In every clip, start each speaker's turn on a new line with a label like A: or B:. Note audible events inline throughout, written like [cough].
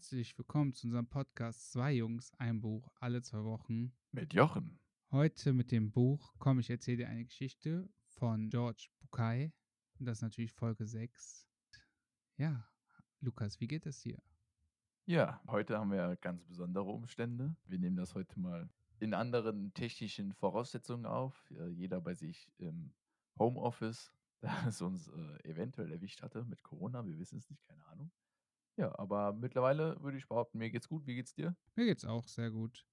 A: Herzlich willkommen zu unserem Podcast Zwei Jungs, ein Buch, alle zwei Wochen.
B: Mit Jochen.
A: Heute mit dem Buch Komm, ich erzähle dir eine Geschichte von George Bukai. Und das ist natürlich Folge 6. Ja, Lukas, wie geht es dir?
B: Ja, heute haben wir ganz besondere Umstände. Wir nehmen das heute mal in anderen technischen Voraussetzungen auf. Jeder bei sich im Homeoffice, [laughs] da es uns äh, eventuell erwischt hatte mit Corona. Wir wissen es nicht, keine Ahnung. Ja, aber mittlerweile würde ich behaupten, mir geht's gut. Wie geht's dir?
A: Mir geht's auch sehr gut.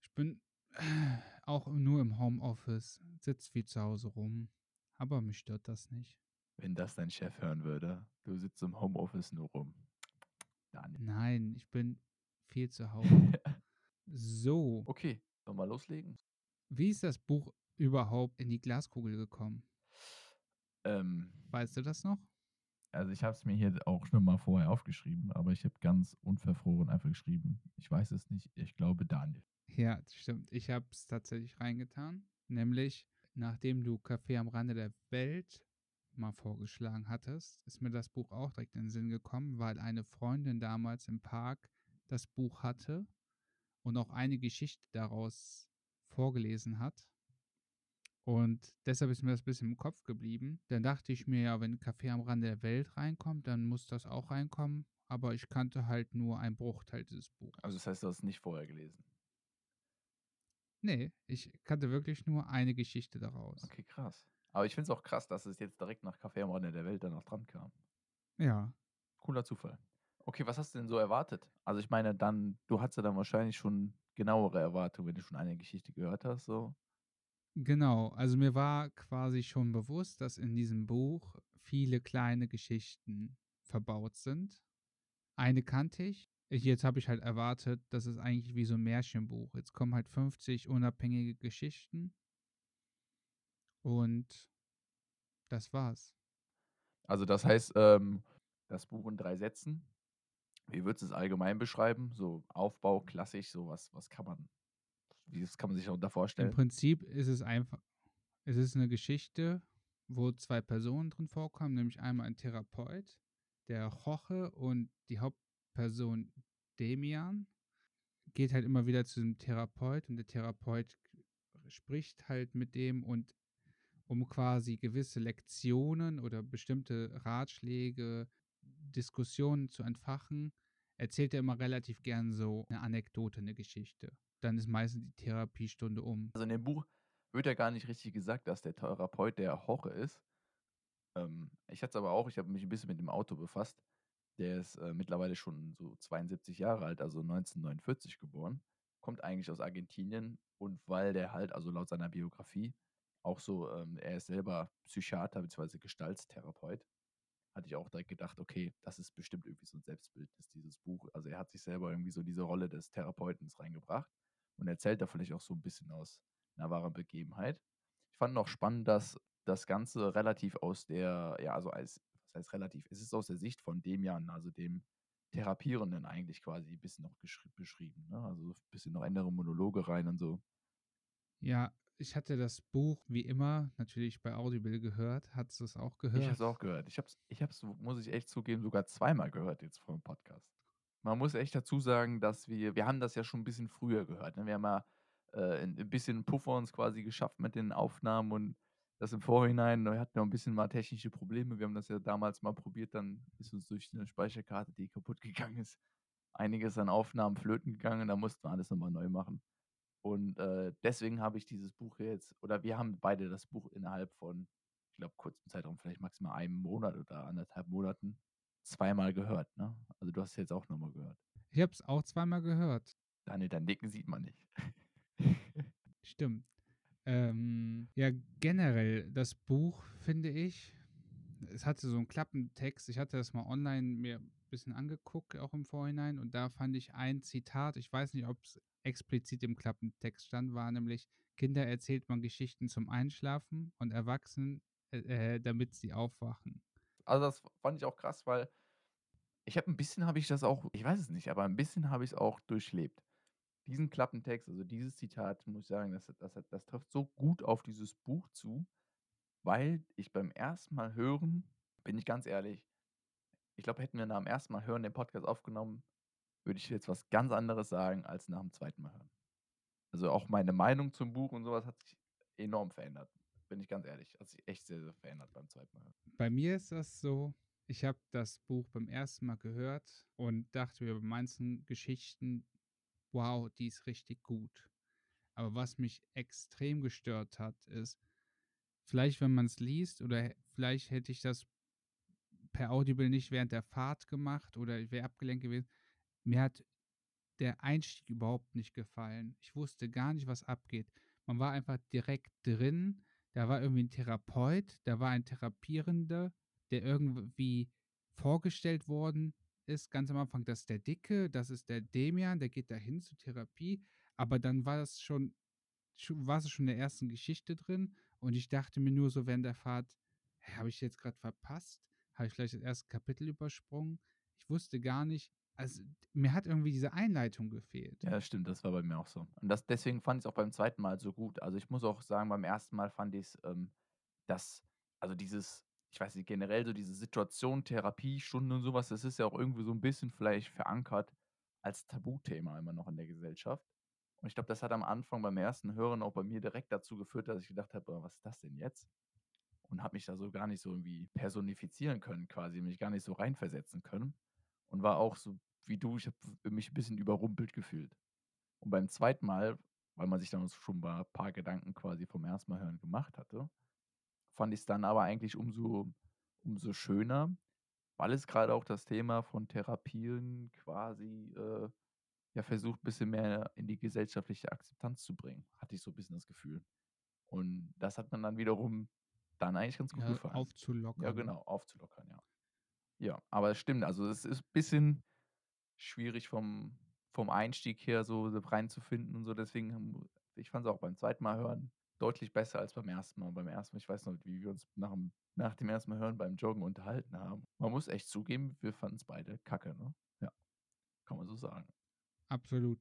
A: Ich bin äh, [clears throat] auch nur im Homeoffice, sitze viel zu Hause rum, aber mich stört das nicht.
B: Wenn das dein Chef hören würde, du sitzt im Homeoffice nur rum. Daniel.
A: Nein, ich bin viel zu [laughs] Hause. So,
B: Okay, sollen wir loslegen?
A: wie ist das Buch überhaupt in die Glaskugel gekommen?
B: Ähm,
A: Weißt du das noch?
B: Also ich habe es mir hier auch schon mal vorher aufgeschrieben, aber ich habe ganz unverfroren einfach geschrieben. Ich weiß es nicht. Ich glaube Daniel.
A: Ja, stimmt. Ich habe es tatsächlich reingetan. Nämlich, nachdem du Café am Rande der Welt mal vorgeschlagen hattest, ist mir das Buch auch direkt in den Sinn gekommen, weil eine Freundin damals im Park das Buch hatte und auch eine Geschichte daraus vorgelesen hat. Und deshalb ist mir das ein bisschen im Kopf geblieben. Dann dachte ich mir, ja, wenn Café am Rande der Welt reinkommt, dann muss das auch reinkommen. Aber ich kannte halt nur einen Bruchteil dieses Buches.
B: Also das heißt, du hast es nicht vorher gelesen.
A: Nee, ich kannte wirklich nur eine Geschichte daraus.
B: Okay, krass. Aber ich finde es auch krass, dass es jetzt direkt nach Café am Rande der Welt dann noch dran kam.
A: Ja.
B: Cooler Zufall. Okay, was hast du denn so erwartet? Also ich meine, dann, du hattest ja dann wahrscheinlich schon genauere Erwartungen, wenn du schon eine Geschichte gehört hast, so.
A: Genau, also mir war quasi schon bewusst, dass in diesem Buch viele kleine Geschichten verbaut sind. Eine kannte ich. Jetzt habe ich halt erwartet, das ist eigentlich wie so ein Märchenbuch. Jetzt kommen halt 50 unabhängige Geschichten. Und das war's.
B: Also das heißt, ähm, das Buch in drei Sätzen. Wie würdest du es allgemein beschreiben? So Aufbau, klassisch, so was, was kann man, das kann man sich darunter
A: Im
B: vorstellen?
A: Prinzip ist es einfach, es ist eine Geschichte, wo zwei Personen drin vorkommen, nämlich einmal ein Therapeut, der Jorge und die Hauptperson Demian geht halt immer wieder zu dem Therapeut und der Therapeut spricht halt mit dem und um quasi gewisse Lektionen oder bestimmte Ratschläge, Diskussionen zu entfachen, erzählt er immer relativ gern so eine Anekdote, eine Geschichte. Dann ist meistens die Therapiestunde um.
B: Also in dem Buch wird ja gar nicht richtig gesagt, dass der Therapeut der Jorge ist. Ähm, ich hatte es aber auch, ich habe mich ein bisschen mit dem Auto befasst. Der ist äh, mittlerweile schon so 72 Jahre alt, also 1949 geboren. Kommt eigentlich aus Argentinien und weil der halt, also laut seiner Biografie, auch so, ähm, er ist selber Psychiater bzw. Gestaltstherapeut, hatte ich auch direkt gedacht, okay, das ist bestimmt irgendwie so ein Selbstbildnis, dieses Buch. Also er hat sich selber irgendwie so diese Rolle des Therapeutens reingebracht und erzählt da vielleicht auch so ein bisschen aus einer wahren Begebenheit. Ich fand noch spannend, dass das Ganze relativ aus der, ja, also als, was heißt relativ, es ist aus der Sicht von Demian, also dem Therapierenden eigentlich quasi ein bisschen noch beschrieben. Ne? Also ein bisschen noch andere Monologe rein und so.
A: Ja, ich hatte das Buch wie immer natürlich bei Audible gehört. Hattest du es auch gehört?
B: Ich habe es auch gehört. Ich habe es, ich hab's, muss ich echt zugeben, sogar zweimal gehört jetzt vom Podcast. Man muss echt dazu sagen, dass wir, wir haben das ja schon ein bisschen früher gehört. Ne? Wir haben ja äh, ein bisschen Puffer uns quasi geschafft mit den Aufnahmen und das im Vorhinein. Wir hatten ja ein bisschen mal technische Probleme. Wir haben das ja damals mal probiert, dann ist uns durch eine Speicherkarte, die kaputt [laughs] gegangen ist, einiges an Aufnahmen flöten gegangen. Da mussten wir alles nochmal neu machen. Und äh, deswegen habe ich dieses Buch jetzt, oder wir haben beide das Buch innerhalb von, ich glaube, kurzem Zeitraum, vielleicht maximal einem Monat oder anderthalb Monaten, zweimal gehört. Ne? Also du hast es jetzt auch nochmal gehört.
A: Ich habe es auch zweimal gehört.
B: Daniel, dein Nicken sieht man nicht. [laughs]
A: Stimmt. Ähm, ja, generell, das Buch finde ich, es hatte so einen Klappentext. Ich hatte das mal online mir ein bisschen angeguckt, auch im Vorhinein. Und da fand ich ein Zitat, ich weiß nicht, ob es explizit im Klappentext stand, war nämlich, Kinder erzählt man Geschichten zum Einschlafen und Erwachsenen, äh, äh, damit sie aufwachen.
B: Also das fand ich auch krass, weil ich habe ein bisschen, habe ich das auch, ich weiß es nicht, aber ein bisschen habe ich es auch durchlebt. Diesen Klappentext, also dieses Zitat, muss ich sagen, das, das, das trifft so gut auf dieses Buch zu, weil ich beim ersten Mal hören, bin ich ganz ehrlich, ich glaube, hätten wir nach dem ersten Mal hören den Podcast aufgenommen, würde ich jetzt was ganz anderes sagen als nach dem zweiten Mal hören. Also auch meine Meinung zum Buch und sowas hat sich enorm verändert. Bin ich ganz ehrlich. Hat sich echt sehr, sehr verändert beim zweiten Mal.
A: Bei mir ist das so, ich habe das Buch beim ersten Mal gehört und dachte mir bei manchen Geschichten, wow, die ist richtig gut. Aber was mich extrem gestört hat, ist, vielleicht wenn man es liest oder vielleicht hätte ich das per Audible nicht während der Fahrt gemacht oder ich wäre abgelenkt gewesen. Mir hat der Einstieg überhaupt nicht gefallen. Ich wusste gar nicht, was abgeht. Man war einfach direkt drin. Da war irgendwie ein Therapeut, da war ein Therapierender, der irgendwie vorgestellt worden ist. Ganz am Anfang, das ist der Dicke, das ist der Demian, der geht dahin zur Therapie. Aber dann war das schon, war es schon in der ersten Geschichte drin. Und ich dachte mir nur so während der Fahrt, habe ich jetzt gerade verpasst? Habe ich vielleicht das erste Kapitel übersprungen? Ich wusste gar nicht, also mir hat irgendwie diese Einleitung gefehlt.
B: Ja, stimmt, das war bei mir auch so. Und das, deswegen fand ich es auch beim zweiten Mal so gut. Also ich muss auch sagen, beim ersten Mal fand ich es, ähm, dass, also dieses, ich weiß nicht, generell so diese Situation, Therapiestunde und sowas, das ist ja auch irgendwie so ein bisschen vielleicht verankert als Tabuthema immer noch in der Gesellschaft. Und ich glaube, das hat am Anfang beim ersten Hören auch bei mir direkt dazu geführt, dass ich gedacht habe, was ist das denn jetzt? Und habe mich da so gar nicht so irgendwie personifizieren können, quasi, mich gar nicht so reinversetzen können. Und war auch so wie du, ich habe mich ein bisschen überrumpelt gefühlt. Und beim zweiten Mal, weil man sich dann schon mal ein paar Gedanken quasi vom ersten Mal hören gemacht hatte, fand ich es dann aber eigentlich umso, umso schöner, weil es gerade auch das Thema von Therapien quasi äh, ja versucht, ein bisschen mehr in die gesellschaftliche Akzeptanz zu bringen. Hatte ich so ein bisschen das Gefühl. Und das hat man dann wiederum dann eigentlich ganz gut
A: Ja,
B: gefallen. Ja,
A: aufzulockern.
B: genau, aufzulockern, ja. Ja, aber es stimmt, also es ist ein bisschen schwierig vom, vom Einstieg her so reinzufinden und so. Deswegen, ich fand es auch beim zweiten Mal hören deutlich besser als beim ersten Mal. Beim ersten Mal, ich weiß noch, wie wir uns nach dem, nach dem ersten Mal hören beim Joggen unterhalten haben. Man muss echt zugeben, wir fanden es beide kacke, ne? Ja, kann man so sagen.
A: Absolut.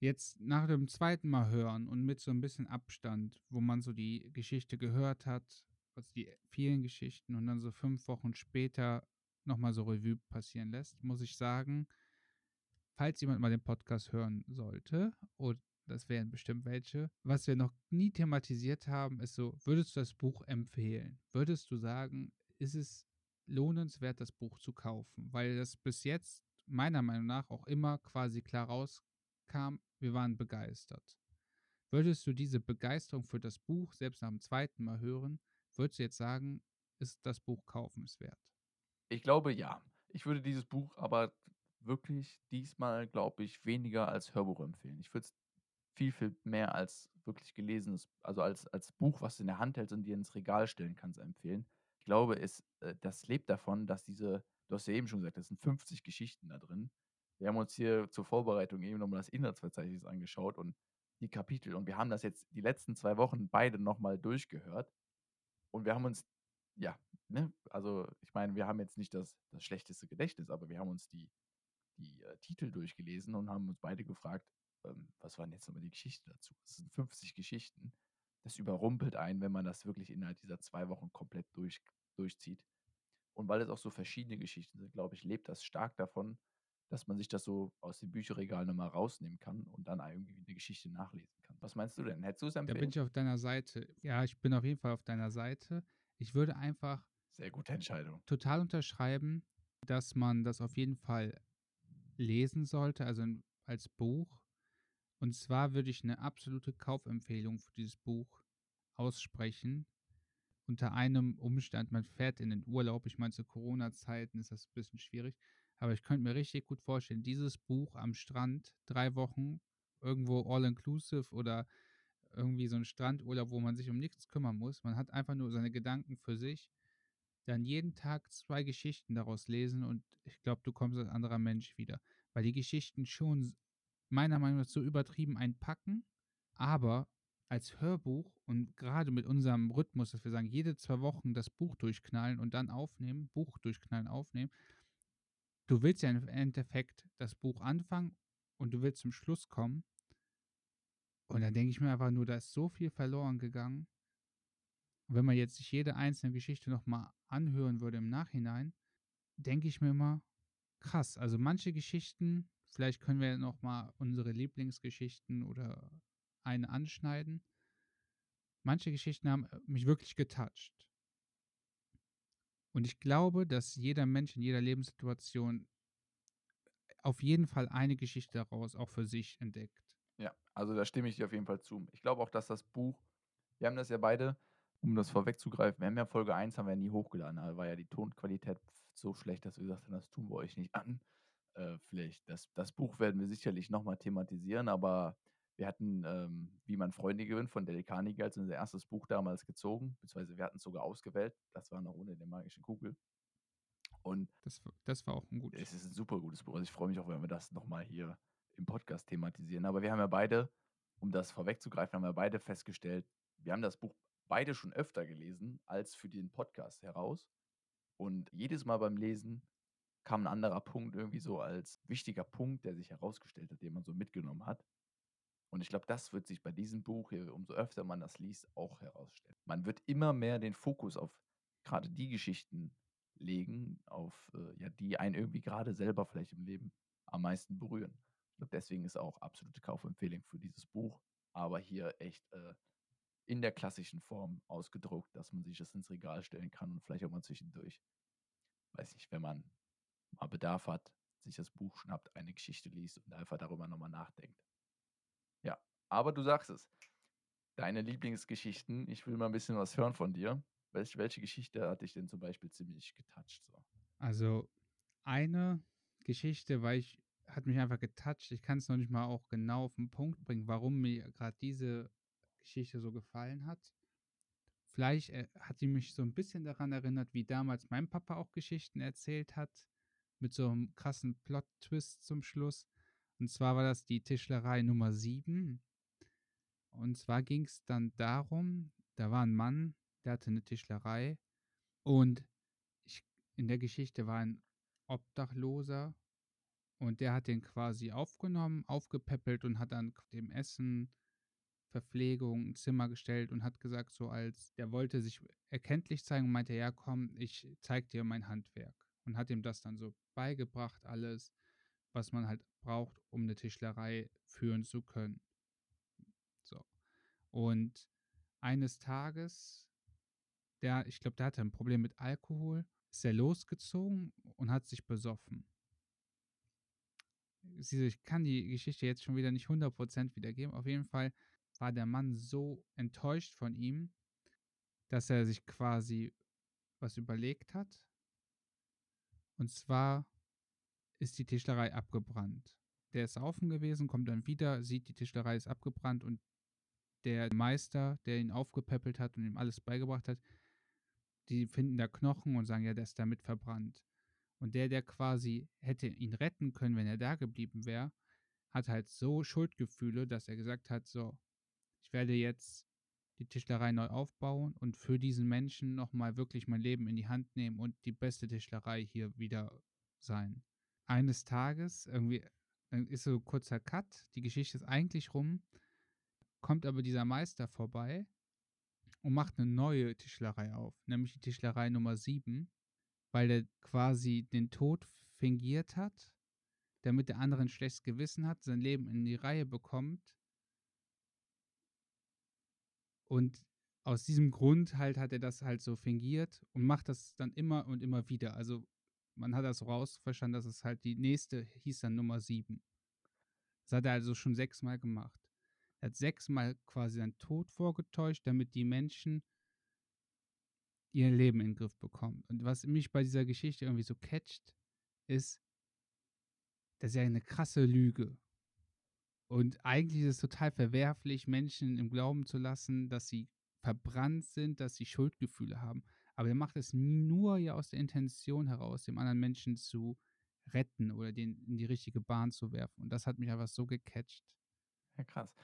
A: Jetzt nach dem zweiten Mal hören und mit so ein bisschen Abstand, wo man so die Geschichte gehört hat, also die vielen Geschichten und dann so fünf Wochen später nochmal so Revue passieren lässt, muss ich sagen, falls jemand mal den Podcast hören sollte, und das wären bestimmt welche, was wir noch nie thematisiert haben, ist so, würdest du das Buch empfehlen? Würdest du sagen, ist es lohnenswert, das Buch zu kaufen? Weil das bis jetzt meiner Meinung nach auch immer quasi klar rauskam, wir waren begeistert. Würdest du diese Begeisterung für das Buch selbst nach dem zweiten Mal hören, würdest du jetzt sagen, ist das Buch kaufenswert?
B: Ich glaube ja. Ich würde dieses Buch aber wirklich diesmal, glaube ich, weniger als Hörbuch empfehlen. Ich würde es viel, viel mehr als wirklich gelesenes, also als, als Buch, was du in der Hand hältst und dir ins Regal stellen kannst, empfehlen. Ich glaube, es, äh, das lebt davon, dass diese, du hast ja eben schon gesagt, es sind 50 Geschichten da drin. Wir haben uns hier zur Vorbereitung eben nochmal das Inhaltsverzeichnis angeschaut und die Kapitel. Und wir haben das jetzt die letzten zwei Wochen beide nochmal durchgehört. Und wir haben uns, ja, ne, also ich meine, wir haben jetzt nicht das, das schlechteste Gedächtnis, aber wir haben uns die die äh, Titel durchgelesen und haben uns beide gefragt, ähm, was waren jetzt nochmal die Geschichten dazu? Es sind 50 Geschichten. Das überrumpelt einen, wenn man das wirklich innerhalb dieser zwei Wochen komplett durch, durchzieht. Und weil es auch so verschiedene Geschichten sind, glaube ich, lebt das stark davon, dass man sich das so aus dem Bücherregal nochmal rausnehmen kann und dann irgendwie eine Geschichte nachlesen kann. Was meinst du denn? Hättest du es empfehlen?
A: Da bin ich auf deiner Seite. Ja, ich bin auf jeden Fall auf deiner Seite. Ich würde einfach.
B: Sehr gute Entscheidung.
A: Total unterschreiben, dass man das auf jeden Fall lesen sollte, also als Buch. Und zwar würde ich eine absolute Kaufempfehlung für dieses Buch aussprechen. Unter einem Umstand, man fährt in den Urlaub. Ich meine, zu Corona-Zeiten ist das ein bisschen schwierig. Aber ich könnte mir richtig gut vorstellen, dieses Buch am Strand, drei Wochen, irgendwo all-inclusive oder irgendwie so ein Strandurlaub, wo man sich um nichts kümmern muss. Man hat einfach nur seine Gedanken für sich dann jeden Tag zwei Geschichten daraus lesen und ich glaube, du kommst als anderer Mensch wieder. Weil die Geschichten schon meiner Meinung nach so übertrieben einpacken, aber als Hörbuch und gerade mit unserem Rhythmus, dass wir sagen, jede zwei Wochen das Buch durchknallen und dann aufnehmen, Buch durchknallen, aufnehmen, du willst ja im Endeffekt das Buch anfangen und du willst zum Schluss kommen. Und dann denke ich mir einfach nur, da ist so viel verloren gegangen. Und wenn man jetzt sich jede einzelne Geschichte nochmal anhören würde im Nachhinein, denke ich mir immer, krass, also manche Geschichten, vielleicht können wir noch mal unsere Lieblingsgeschichten oder eine anschneiden. Manche Geschichten haben äh, mich wirklich getoucht. Und ich glaube, dass jeder Mensch in jeder Lebenssituation auf jeden Fall eine Geschichte daraus auch für sich entdeckt.
B: Ja, also da stimme ich dir auf jeden Fall zu. Ich glaube auch, dass das Buch, wir haben das ja beide, um das vorwegzugreifen, wir haben ja Folge 1 haben wir nie hochgeladen, da war ja die Tonqualität so schlecht, dass wir gesagt haben, das tun wir euch nicht an. Äh, vielleicht, das, das Buch werden wir sicherlich nochmal thematisieren, aber wir hatten, ähm, wie man Freunde gewinnt, von Dale Carnegie als unser erstes Buch damals gezogen, beziehungsweise wir hatten es sogar ausgewählt. Das war noch ohne den magischen Kugel. Und
A: das, das war auch ein gutes
B: Es ist ein super gutes Buch. Also ich freue mich auch, wenn wir das nochmal hier im Podcast thematisieren. Aber wir haben ja beide, um das vorwegzugreifen, haben wir beide festgestellt, wir haben das Buch beide schon öfter gelesen als für den Podcast heraus. Und jedes Mal beim Lesen kam ein anderer Punkt irgendwie so als wichtiger Punkt, der sich herausgestellt hat, den man so mitgenommen hat. Und ich glaube, das wird sich bei diesem Buch hier, umso öfter man das liest, auch herausstellen. Man wird immer mehr den Fokus auf gerade die Geschichten legen, auf äh, ja, die einen irgendwie gerade selber vielleicht im Leben am meisten berühren. Deswegen ist auch absolute Kaufempfehlung für dieses Buch, aber hier echt äh, in der klassischen Form ausgedruckt, dass man sich das ins Regal stellen kann und vielleicht auch mal zwischendurch, weiß nicht, wenn man mal Bedarf hat, sich das Buch schnappt, eine Geschichte liest und einfach darüber nochmal nachdenkt. Ja, aber du sagst es. Deine Lieblingsgeschichten, ich will mal ein bisschen was hören von dir. Welche, welche Geschichte hat dich denn zum Beispiel ziemlich getoucht? So?
A: Also eine Geschichte, weil ich hat mich einfach getoucht. Ich kann es noch nicht mal auch genau auf den Punkt bringen, warum mir gerade diese Geschichte so gefallen hat. Vielleicht äh, hat die mich so ein bisschen daran erinnert, wie damals mein Papa auch Geschichten erzählt hat, mit so einem krassen Plot-Twist zum Schluss. Und zwar war das die Tischlerei Nummer 7. Und zwar ging es dann darum, da war ein Mann, der hatte eine Tischlerei und ich, in der Geschichte war ein Obdachloser und der hat den quasi aufgenommen, aufgepäppelt und hat dann dem Essen, Verpflegung, ein Zimmer gestellt und hat gesagt, so als der wollte sich erkenntlich zeigen und meinte, ja komm, ich zeig dir mein Handwerk. Und hat ihm das dann so beigebracht, alles was man halt braucht, um eine Tischlerei führen zu können. So. Und eines Tages, der, ich glaube, der hatte ein Problem mit Alkohol, ist er losgezogen und hat sich besoffen. Ich kann die Geschichte jetzt schon wieder nicht 100% wiedergeben. Auf jeden Fall war der Mann so enttäuscht von ihm, dass er sich quasi was überlegt hat. Und zwar ist die Tischlerei abgebrannt. Der ist saufen gewesen, kommt dann wieder, sieht, die Tischlerei ist abgebrannt und der Meister, der ihn aufgepäppelt hat und ihm alles beigebracht hat, die finden da Knochen und sagen, ja, der ist damit verbrannt. Und der, der quasi hätte ihn retten können, wenn er da geblieben wäre, hat halt so Schuldgefühle, dass er gesagt hat, so, ich werde jetzt die Tischlerei neu aufbauen und für diesen Menschen nochmal wirklich mein Leben in die Hand nehmen und die beste Tischlerei hier wieder sein. Eines Tages, irgendwie, dann ist so ein kurzer Cut, die Geschichte ist eigentlich rum, kommt aber dieser Meister vorbei und macht eine neue Tischlerei auf, nämlich die Tischlerei Nummer 7, weil er quasi den Tod fingiert hat, damit der andere ein schlechtes Gewissen hat, sein Leben in die Reihe bekommt und aus diesem Grund halt hat er das halt so fingiert und macht das dann immer und immer wieder. Also man hat das rausverstanden, dass es halt die nächste hieß dann Nummer 7. Das hat er also schon sechsmal gemacht. Er hat sechsmal quasi seinen Tod vorgetäuscht, damit die Menschen ihr Leben in den Griff bekommen. Und was mich bei dieser Geschichte irgendwie so catcht, ist, das ist ja eine krasse Lüge. Und eigentlich ist es total verwerflich, Menschen im Glauben zu lassen, dass sie verbrannt sind, dass sie Schuldgefühle haben. Aber er macht es nur ja aus der Intention heraus, dem anderen Menschen zu retten oder den in die richtige Bahn zu werfen. Und das hat mich einfach so gecatcht.
B: Ja, krass.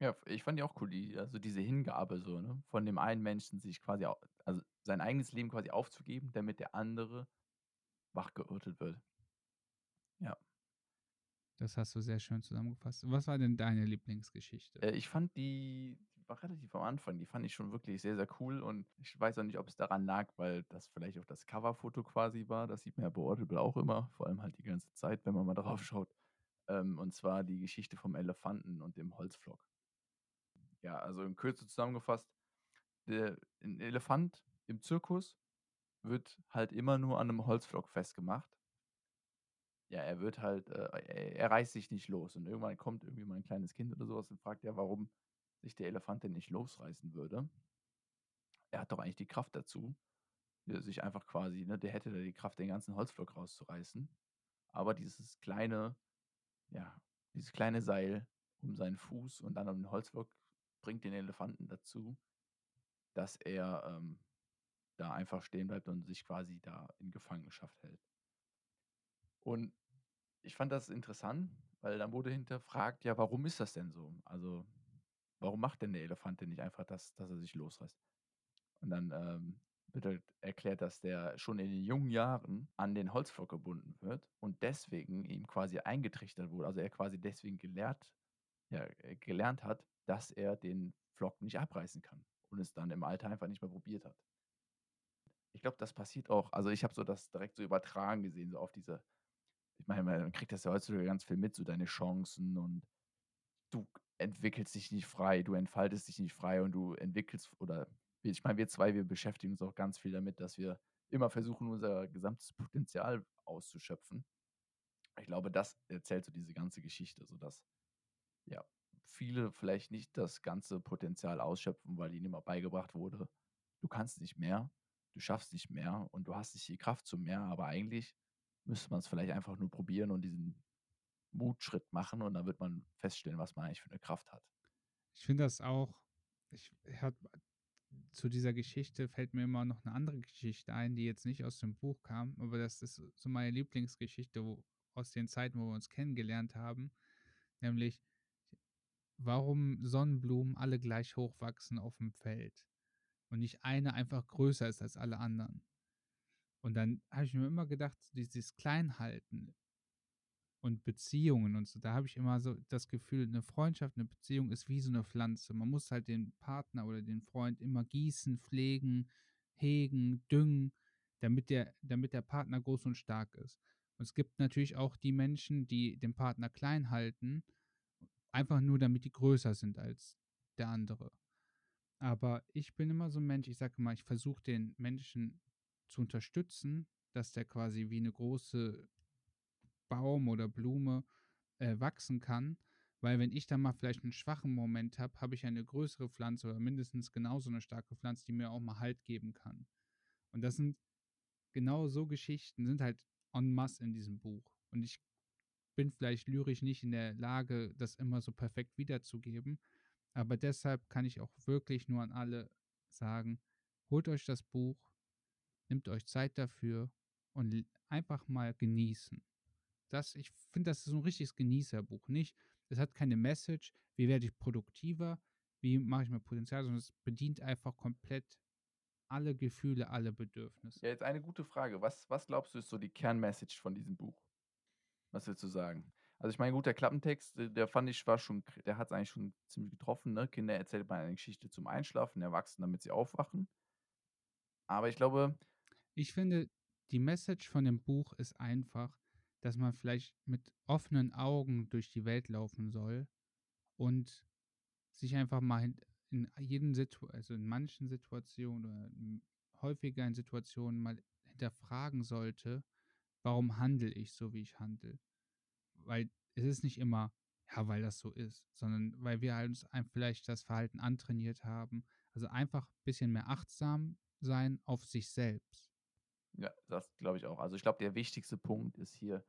B: Ja, ich fand die auch cool, die, also diese Hingabe so, ne? Von dem einen Menschen sich quasi, also sein eigenes Leben quasi aufzugeben, damit der andere wachgerüttelt wird. Ja.
A: Das hast du sehr schön zusammengefasst. Was war denn deine Lieblingsgeschichte?
B: Äh, ich fand die, war relativ am Anfang. Die fand ich schon wirklich sehr, sehr cool und ich weiß auch nicht, ob es daran lag, weil das vielleicht auch das Coverfoto quasi war. Das sieht man ja bei Audible auch immer, vor allem halt die ganze Zeit, wenn man mal drauf schaut. Ähm, und zwar die Geschichte vom Elefanten und dem Holzflock. Ja, also in Kürze zusammengefasst, der, ein Elefant im Zirkus wird halt immer nur an einem Holzflock festgemacht. Ja, er wird halt, äh, er, reißt sich nicht los. Und irgendwann kommt irgendwie mal ein kleines Kind oder sowas und fragt ja, warum sich der Elefant denn nicht losreißen würde. Er hat doch eigentlich die Kraft dazu, sich einfach quasi, ne, der hätte da die Kraft, den ganzen Holzflock rauszureißen. Aber dieses kleine, ja, dieses kleine Seil um seinen Fuß und dann um den Holzflock bringt den Elefanten dazu, dass er ähm, da einfach stehen bleibt und sich quasi da in Gefangenschaft hält. Und ich fand das interessant, weil dann wurde hinterfragt, ja, warum ist das denn so? Also, warum macht denn der Elefant denn nicht einfach das, dass er sich losreißt? Und dann ähm, wird halt erklärt, dass der schon in den jungen Jahren an den Holzflock gebunden wird und deswegen ihm quasi eingetrichtert wurde, also er quasi deswegen gelehrt, ja, äh, gelernt hat, dass er den Flock nicht abreißen kann und es dann im Alter einfach nicht mehr probiert hat. Ich glaube, das passiert auch, also ich habe so das direkt so übertragen gesehen, so auf diese, ich meine, man kriegt das ja heutzutage ganz viel mit, so deine Chancen und du entwickelst dich nicht frei, du entfaltest dich nicht frei und du entwickelst oder ich meine, wir zwei, wir beschäftigen uns auch ganz viel damit, dass wir immer versuchen, unser gesamtes Potenzial auszuschöpfen. Ich glaube, das erzählt so diese ganze Geschichte, so dass ja viele vielleicht nicht das ganze Potenzial ausschöpfen, weil ihnen immer beigebracht wurde, du kannst nicht mehr, du schaffst nicht mehr und du hast nicht die Kraft zu mehr, aber eigentlich müsste man es vielleicht einfach nur probieren und diesen Mutschritt machen und dann wird man feststellen, was man eigentlich für eine Kraft hat.
A: Ich finde das auch, ich habe zu dieser Geschichte fällt mir immer noch eine andere Geschichte ein, die jetzt nicht aus dem Buch kam, aber das ist so meine Lieblingsgeschichte wo, aus den Zeiten, wo wir uns kennengelernt haben, nämlich warum Sonnenblumen alle gleich hoch wachsen auf dem Feld und nicht eine einfach größer ist als alle anderen. Und dann habe ich mir immer gedacht, dieses Kleinhalten und Beziehungen und so, da habe ich immer so das Gefühl, eine Freundschaft, eine Beziehung ist wie so eine Pflanze. Man muss halt den Partner oder den Freund immer gießen, pflegen, hegen, düngen, damit der, damit der Partner groß und stark ist. Und es gibt natürlich auch die Menschen, die den Partner klein halten, einfach nur damit die größer sind als der andere. Aber ich bin immer so ein Mensch, ich sage mal, ich versuche den Menschen zu unterstützen, dass der quasi wie eine große Baum oder Blume äh, wachsen kann. Weil wenn ich dann mal vielleicht einen schwachen Moment habe, habe ich eine größere Pflanze oder mindestens genauso eine starke Pflanze, die mir auch mal Halt geben kann. Und das sind genau so Geschichten, sind halt en masse in diesem Buch. Und ich bin vielleicht lyrisch nicht in der Lage, das immer so perfekt wiederzugeben. Aber deshalb kann ich auch wirklich nur an alle sagen, holt euch das Buch, nimmt euch Zeit dafür und einfach mal genießen. Das, ich finde, das ist so ein richtiges Genießerbuch. Nicht, es hat keine Message, wie werde ich produktiver, wie mache ich mehr Potenzial, sondern es bedient einfach komplett alle Gefühle, alle Bedürfnisse.
B: Ja, jetzt eine gute Frage. Was, was glaubst du ist so die Kernmessage von diesem Buch? Was willst du sagen? Also ich meine, gut, der Klappentext, der fand ich war schon, der hat es eigentlich schon ziemlich getroffen. Ne? Kinder erzählt mal eine Geschichte zum Einschlafen, Erwachsenen, damit sie aufwachen. Aber ich glaube.
A: Ich finde, die Message von dem Buch ist einfach, dass man vielleicht mit offenen Augen durch die Welt laufen soll und sich einfach mal in, in jeden Situ also in manchen Situationen oder häufiger in Situationen mal hinterfragen sollte, warum handle ich so, wie ich handle? Weil es ist nicht immer, ja, weil das so ist, sondern weil wir halt uns vielleicht das Verhalten antrainiert haben. Also einfach ein bisschen mehr achtsam sein auf sich selbst.
B: Ja, das glaube ich auch. Also ich glaube, der wichtigste Punkt ist hier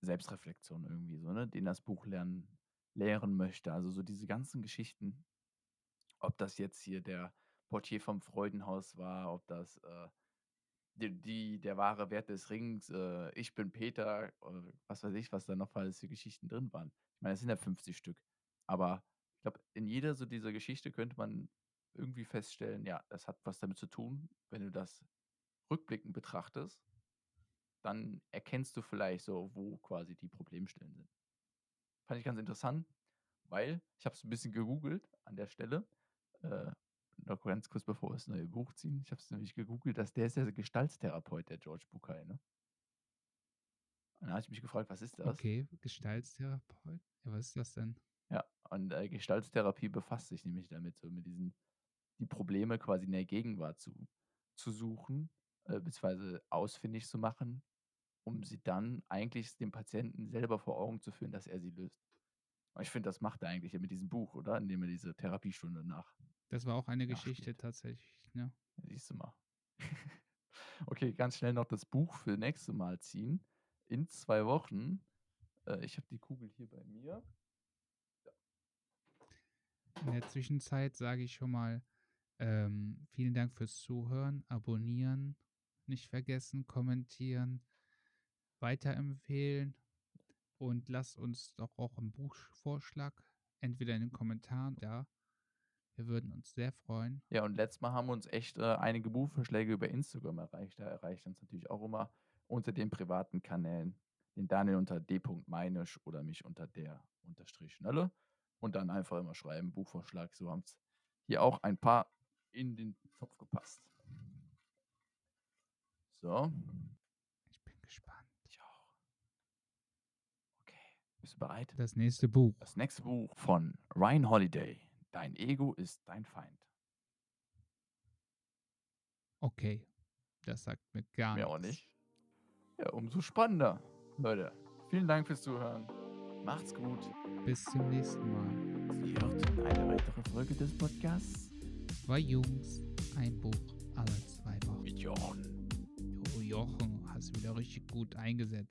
B: Selbstreflexion irgendwie so, ne, den das Buch lernen, lehren möchte. Also so diese ganzen Geschichten, ob das jetzt hier der Portier vom Freudenhaus war, ob das äh, die, die, der wahre Wert des Rings, äh, ich bin Peter, oder was weiß ich, was da noch alles für Geschichten drin waren. Ich meine, es sind ja 50 Stück. Aber ich glaube, in jeder so dieser Geschichte könnte man irgendwie feststellen, ja, das hat was damit zu tun, wenn du das rückblickend betrachtest, dann erkennst du vielleicht so, wo quasi die Problemstellen sind. Fand ich ganz interessant. Weil ich habe es ein bisschen gegoogelt an der Stelle. Äh, noch ganz kurz bevor wir das neue Buch ziehen. Ich habe es nämlich gegoogelt, dass der ist der Gestaltstherapeut, der George Bucay, ne? Und dann habe ich mich gefragt, was ist das?
A: Okay, Gestaltstherapeut. Ja, was ist das denn?
B: Ja, und äh, Gestaltstherapie befasst sich nämlich damit, so mit diesen, die Probleme quasi in der Gegenwart zu, zu suchen, äh, beziehungsweise ausfindig zu machen, um sie dann eigentlich dem Patienten selber vor Augen zu führen, dass er sie löst. Und ich finde, das macht er eigentlich mit diesem Buch, oder? Indem er diese Therapiestunde nach.
A: Das war auch eine. Geschichte tatsächlich, ne?
B: Siehst du mal. [laughs] okay, ganz schnell noch das Buch für nächste Mal ziehen. In zwei Wochen. Äh, ich habe die Kugel hier bei mir.
A: In der Zwischenzeit sage ich schon mal ähm, vielen Dank fürs Zuhören, abonnieren, nicht vergessen, kommentieren, weiterempfehlen und lasst uns doch auch einen Buchvorschlag entweder in den Kommentaren da. Wir würden uns sehr freuen.
B: Ja, und letztes Mal haben uns echt äh, einige Buchvorschläge über Instagram erreicht. Da erreicht uns natürlich auch immer unter den privaten Kanälen. Den Daniel unter d.meinisch oder mich unter der unterstrich Schnolle. Und dann einfach immer schreiben, Buchvorschlag. So haben es hier auch ein paar in den Topf gepasst. So.
A: Ich bin gespannt.
B: Ich auch. Okay. Bist du bereit?
A: Das nächste Buch.
B: Das nächste Buch von Ryan Holiday. Dein Ego ist dein Feind.
A: Okay. Das sagt mir gar
B: Mir
A: nichts.
B: auch nicht. Ja, umso spannender. Leute, vielen Dank fürs Zuhören. Macht's gut.
A: Bis zum nächsten Mal.
B: Sie hört eine weitere Folge des Podcasts
A: Zwei Jungs, ein Buch alle zwei Wochen.
B: mit Jochen.
A: Jo, Jochen, hast du wieder richtig gut eingesetzt.